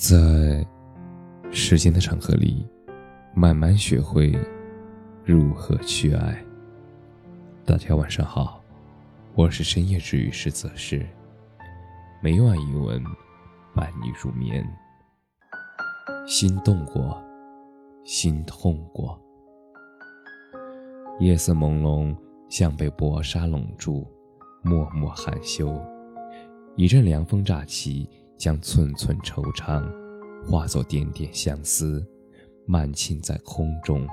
在时间的长河里，慢慢学会如何去爱。大家晚上好，我是深夜治愈师泽是，每晚一文伴你入眠。心动过，心痛过，夜色朦胧，像被薄纱笼住，默默含羞。一阵凉风乍起。将寸寸惆怅化作点点相思，漫沁在空中。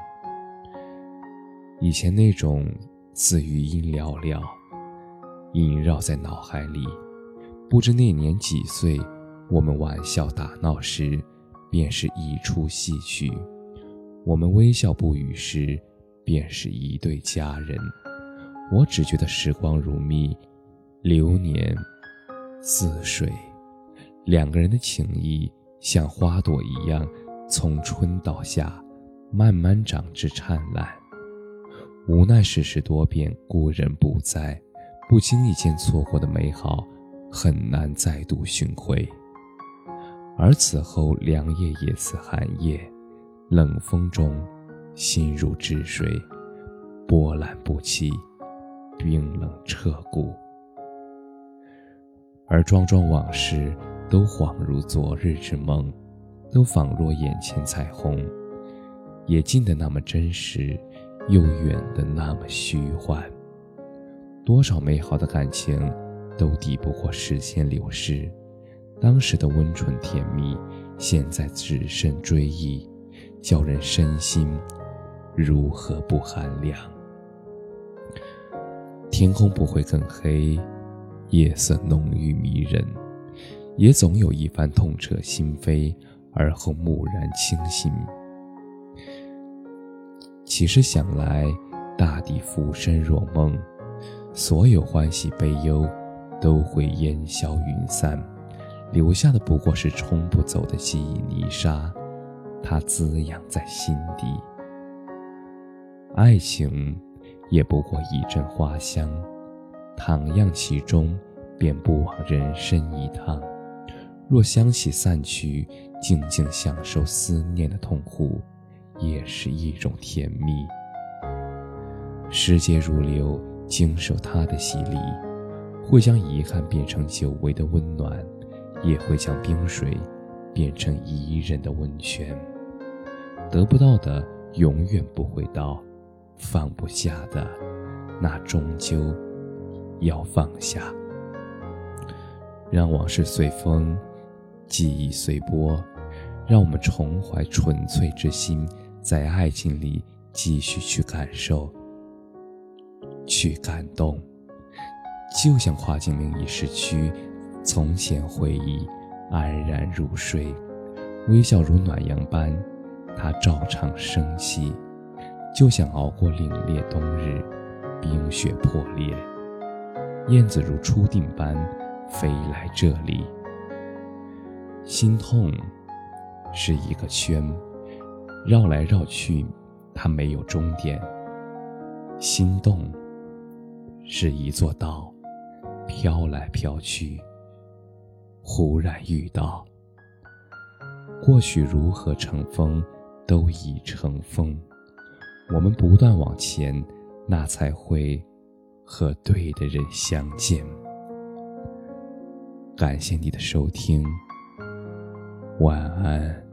以前那种似余音寥寥，萦绕在脑海里。不知那年几岁，我们玩笑打闹时，便是一出戏曲；我们微笑不语时，便是一对佳人。我只觉得时光如蜜，流年似水。两个人的情谊像花朵一样，从春到夏，慢慢长至灿烂。无奈世事多变，故人不在，不经意间错过的美好，很难再度寻回。而此后凉夜也似寒夜，冷风中，心如止水，波澜不起，冰冷彻骨。而桩桩往事。都恍如昨日之梦，都仿若眼前彩虹，也近得那么真实，又远得那么虚幻。多少美好的感情，都抵不过时间流逝。当时的温纯甜蜜，现在只剩追忆，叫人身心如何不寒凉？天空不会更黑，夜色浓郁迷人。也总有一番痛彻心扉，而后蓦然清醒。其实想来，大抵浮生若梦，所有欢喜悲忧都会烟消云散，留下的不过是冲不走的记忆泥沙，它滋养在心底。爱情也不过一阵花香，徜徉其中，便不枉人生一趟。若香气散去，静静享受思念的痛苦，也是一种甜蜜。时节如流，经受它的洗礼，会将遗憾变成久违的温暖，也会将冰水变成宜人的温泉。得不到的永远不会到，放不下的，那终究要放下。让往事随风。记忆随波，让我们重怀纯粹之心，在爱情里继续去感受、去感动。就像跨进另一时区，从前回忆安然入睡，微笑如暖阳般，它照常升起。就像熬过凛冽冬日，冰雪破裂，燕子如初定般飞来这里。心痛是一个圈，绕来绕去，它没有终点。心动是一座岛，飘来飘去，忽然遇到。或许如何成风，都已成风。我们不断往前，那才会和对的人相见。感谢你的收听。晚安。